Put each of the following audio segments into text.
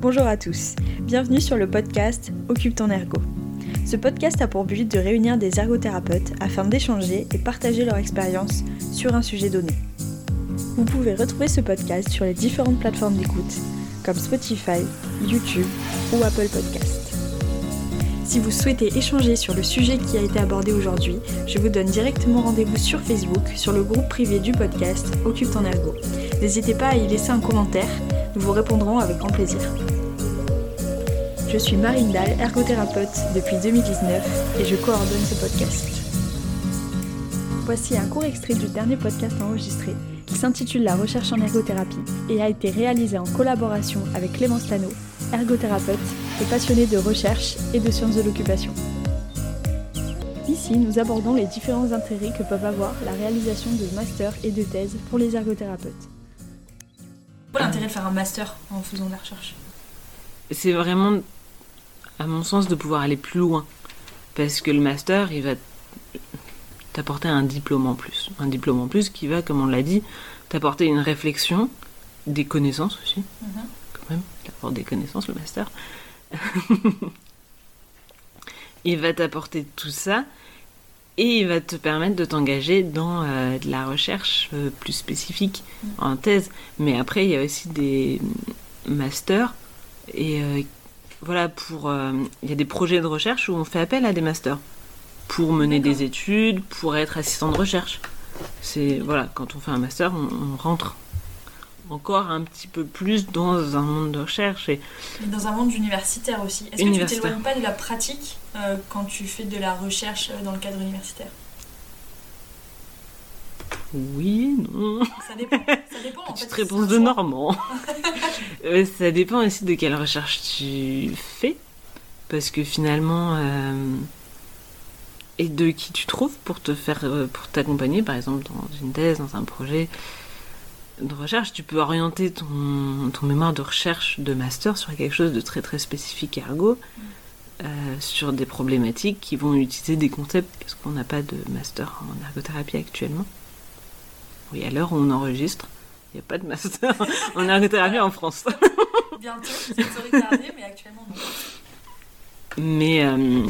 Bonjour à tous, bienvenue sur le podcast Occupe ton ergo. Ce podcast a pour but de réunir des ergothérapeutes afin d'échanger et partager leur expérience sur un sujet donné. Vous pouvez retrouver ce podcast sur les différentes plateformes d'écoute comme Spotify, YouTube ou Apple Podcast. Si vous souhaitez échanger sur le sujet qui a été abordé aujourd'hui, je vous donne directement rendez-vous sur Facebook sur le groupe privé du podcast Occupe ton ergo. N'hésitez pas à y laisser un commentaire, nous vous répondrons avec grand plaisir. Je suis Marine Dahl, ergothérapeute depuis 2019 et je coordonne ce podcast. Voici un court extrait du dernier podcast enregistré qui s'intitule La recherche en ergothérapie et a été réalisé en collaboration avec Clémence Lano, ergothérapeute et passionnée de recherche et de sciences de l'occupation. Ici, nous abordons les différents intérêts que peuvent avoir la réalisation de masters et de thèses pour les ergothérapeutes. Quel l'intérêt de faire un master en faisant de la recherche? C'est vraiment, à mon sens, de pouvoir aller plus loin. Parce que le master, il va t'apporter un diplôme en plus. Un diplôme en plus qui va, comme on l'a dit, t'apporter une réflexion, des connaissances aussi. Mhm. Quand même, il apporte des connaissances, le master. il va t'apporter tout ça et il va te permettre de t'engager dans euh, de la recherche euh, plus spécifique Mhm. en thèse. Mais après, il y a aussi des masters et euh, voilà, pour euh, il y a des projets de recherche où on fait appel à des masters pour mener des études, pour être assistant de recherche. C'est voilà, quand on fait un master, on, on rentre encore un petit peu plus dans un monde de recherche et Mais dans un monde universitaire aussi. Est-ce que tu t'éloignes pas de la pratique euh, quand tu fais de la recherche euh, dans le cadre universitaire? Oui, non. Ça dépend. Ça dépend en fait. Petite réponse de. Normand. Euh, ça dépend aussi de quelle recherche tu fais. Parce que finalement. euh, et de qui tu trouves pour te faire. euh, pour t'accompagner, par exemple, dans une thèse, dans un projet de recherche. Tu peux orienter ton, ton mémoire de recherche de master sur quelque chose de très très spécifique ergo. euh, sur des problématiques qui vont utiliser des concepts parce qu'on n'a pas de master en ergothérapie actuellement. Oui, à l'heure où on enregistre, il n'y a pas de master en ergothérapie en France. Bientôt, c'est retardé, mais actuellement non. Mais euh,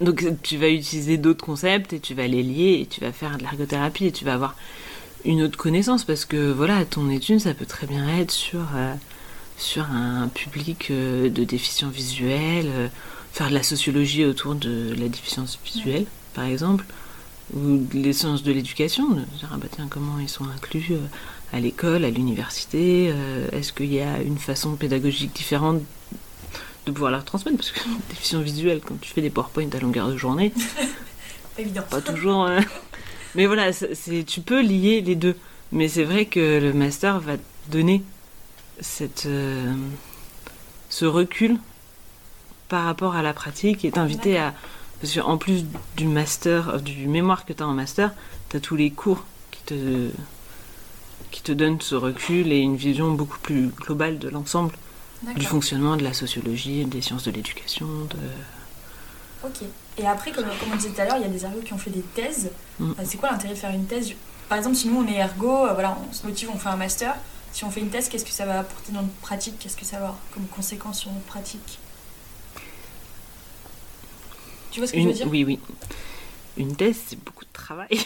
donc tu vas utiliser d'autres concepts et tu vas les lier et tu vas faire de l'ergothérapie et tu vas avoir une autre connaissance parce que voilà, ton étude ça peut très bien être sur, euh, sur un public euh, de déficients visuels, faire de la sociologie autour de la déficience visuelle par exemple, ou les sciences de l'éducation, de dire ah bah tiens comment ils sont inclus euh, à l'école, à l'université, euh, est-ce qu'il y a une façon pédagogique différente de pouvoir leur transmettre parce que déficience visuelle quand tu fais des PowerPoint à longueur de journée Pas évident. pas toujours euh, mais voilà c'est tu peux lier les deux. Mais c'est vrai que le master va donner cette euh, ce recul par rapport à la pratique et t'inviter à parce qu'en plus du master euh, du mémoire que tu as en master tu as tous les cours qui te qui te donnent ce recul et une vision beaucoup plus globale de l'ensemble du fonctionnement de la sociologie, des sciences de l'éducation, de... Ok. Et après, comme, comme on disait tout à l'heure, il y a des ergots qui ont fait des thèses. Mm. C'est quoi l'intérêt de faire une thèse? Par exemple, si nous on est ergo, euh, voilà, on se motive, on fait un master. Si on fait une thèse, qu'est-ce que ça va apporter dans notre pratique? Qu'est-ce que ça va avoir comme conséquence sur notre pratique? Tu vois ce que je veux dire? Oui, oui. Une thèse, c'est beaucoup de travail.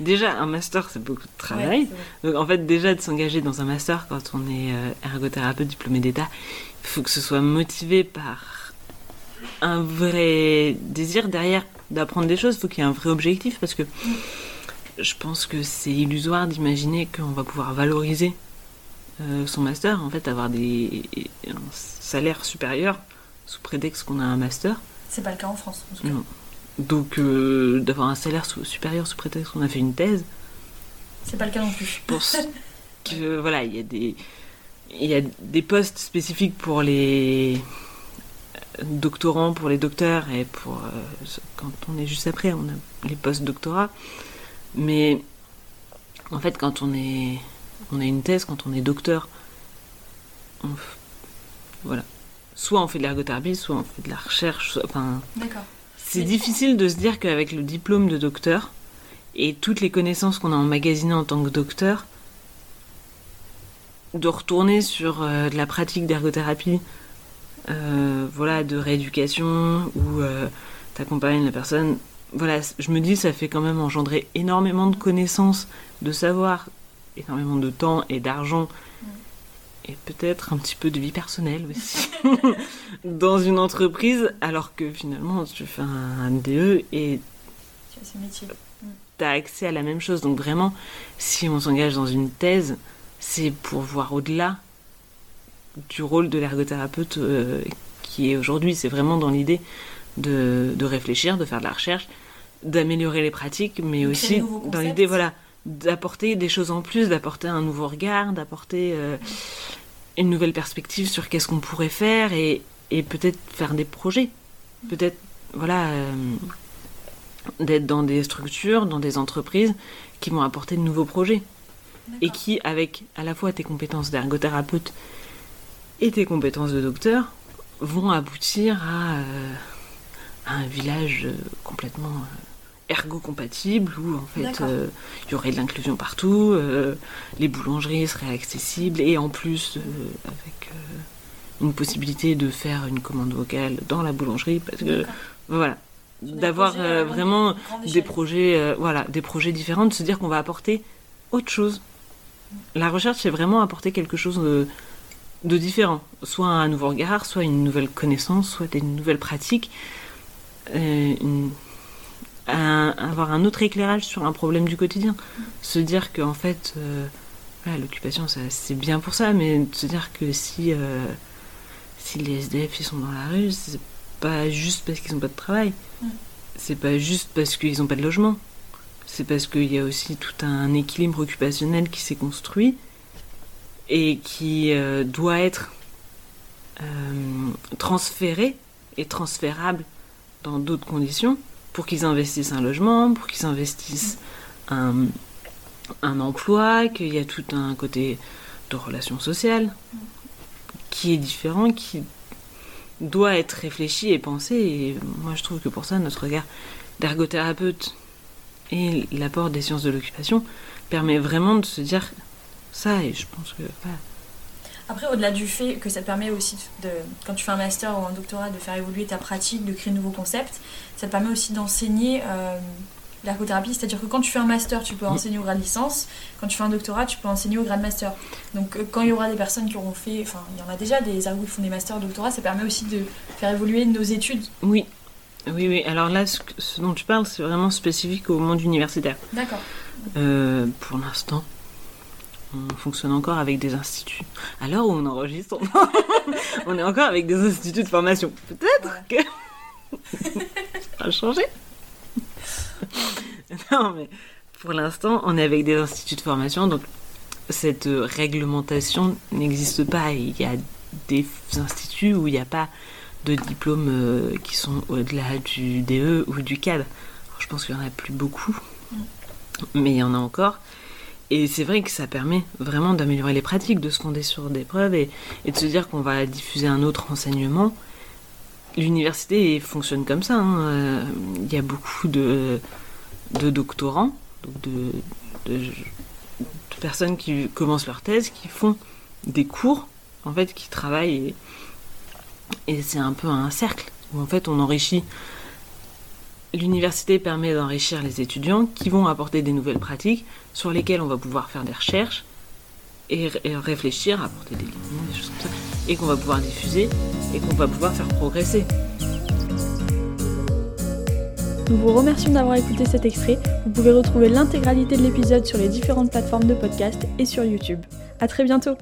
déjà, un master, c'est beaucoup de travail. Ouais. Donc, en fait, déjà, de s'engager dans un master quand on est euh, ergothérapeute diplômé d'État, il faut que ce soit motivé par un vrai désir derrière d'apprendre des choses. Il faut qu'il y ait un vrai objectif parce que je pense que c'est illusoire d'imaginer qu'on va pouvoir valoriser euh, son master, en fait, avoir des, un salaire supérieur sous prétexte qu'on a un master. C'est pas le cas en France. en tout cas. Non. Donc, euh, d'avoir un salaire sous- supérieur sous prétexte qu'on a fait une thèse, C'est pas le cas non plus. je pense que voilà, il y a des il y a des postes spécifiques pour les doctorants, pour les docteurs et pour euh, quand on est juste après, on a les postes doctorats. Mais en fait, quand on est on a une thèse, quand on est docteur, on voilà, soit on fait de l'ergothérapie, soit on fait de la recherche, soit- enfin c'est difficile de se dire qu'avec le diplôme de docteur et toutes les connaissances qu'on a emmagasinées en tant que docteur, de retourner sur de la pratique d'ergothérapie, voilà, de rééducation, où t'accompagnes la personne. Voilà, je me dis, ça fait quand même engendrer énormément de connaissances, de savoir, énormément de temps et d'argent et peut-être un petit peu de vie personnelle aussi dans une entreprise, alors que finalement tu fais un, DE et tu as accès à la même chose. Donc vraiment, si on s'engage dans une thèse, c'est pour voir au-delà du rôle de l'ergothérapeute euh, qui est aujourd'hui. C'est vraiment dans l'idée de, de, réfléchir, de faire de la recherche, d'améliorer les pratiques, mais aussi dans l'idée, voilà, d'apporter des choses en plus, d'apporter un nouveau regard, d'apporter euh, une nouvelle perspective sur qu'est-ce qu'on pourrait faire et, et peut-être faire des projets. Peut-être, voilà, euh, d'être dans des structures, dans des entreprises qui vont apporter de nouveaux projets. Et qui, avec à la fois tes compétences d'ergothérapeute et tes compétences de docteur, vont aboutir à, euh, un village complètement ergo-compatible où en fait euh, il y aurait de l'inclusion partout, euh, les boulangeries seraient accessibles et en plus euh, avec une possibilité de faire une commande vocale dans la boulangerie parce que voilà d'avoir vraiment des projets voilà des projets différents de se dire qu'on va apporter autre chose. La recherche c'est vraiment apporter quelque chose de, de différent. Soit un nouveau regard soit une nouvelle connaissance soit des nouvelles pratiques une avoir un autre éclairage sur un problème du quotidien. Se dire qu'en fait, euh, l'occupation, c'est bien pour ça, mais se dire que si, euh, si les SDF ils sont dans la rue, c'est pas juste parce qu'ils n'ont pas de travail. C'est pas juste parce qu'ils n'ont pas de logement. C'est parce qu'il y a aussi tout un équilibre occupationnel qui s'est construit et qui euh, doit être transféré et transférable dans d'autres conditions pour qu'ils investissent un logement, pour qu'ils investissent un, emploi, qu'il y a tout un côté de relations sociales qui est différent, qui doit être réfléchi et pensé. Et moi, je trouve que pour ça, notre regard d'ergothérapeute et l'apport des sciences de l'occupation permet vraiment de se dire ça. Et je pense que après, au-delà du fait que ça te permet aussi, de, quand tu fais un master ou un doctorat, de faire évoluer ta pratique, de créer de nouveaux concepts, ça te permet aussi d'enseigner euh, l'ergothérapie. C'est-à-dire que quand tu fais un master, tu peux enseigner au grade licence. Quand tu fais un doctorat, tu peux enseigner au grade master. Donc euh, quand il y aura des personnes qui auront fait, enfin il y en a déjà des ergots qui font des masters, doctorats, ça permet aussi de faire évoluer nos études. Oui, oui, oui. Alors là, ce, dont tu parles, c'est vraiment spécifique au monde universitaire. D'accord. Euh, pour l'instant, on fonctionne encore avec des instituts. À l'heure où on enregistre, on est encore avec des instituts de formation. Peut-être que ça va changer. non, mais pour l'instant, on est avec des instituts de formation, donc cette réglementation n'existe pas. Il y a des instituts où il n'y a pas de diplômes euh, qui sont au-delà du DE ou du cadre. je pense qu'il n'y en a plus beaucoup, mm. mais il y en a encore. Et c'est vrai que ça permet vraiment d'améliorer les pratiques, de se fonder sur des preuves et, de se dire qu'on va diffuser un autre enseignement. L'université fonctionne comme ça. Hein. Euh, il y a beaucoup de, doctorants, de, de, personnes qui commencent leur thèse, qui font des cours, en fait, qui travaillent. Et, et c'est un peu un cercle où en fait on enrichit L'université permet d'enrichir les étudiants qui vont apporter des nouvelles pratiques sur lesquelles on va pouvoir faire des recherches et, réfléchir, apporter des lignes, des choses comme ça, et qu'on va pouvoir diffuser et qu'on va pouvoir faire progresser. Nous vous remercions d'avoir écouté cet extrait. Vous pouvez retrouver l'intégralité de l'épisode sur les différentes plateformes de podcast et sur YouTube. A très bientôt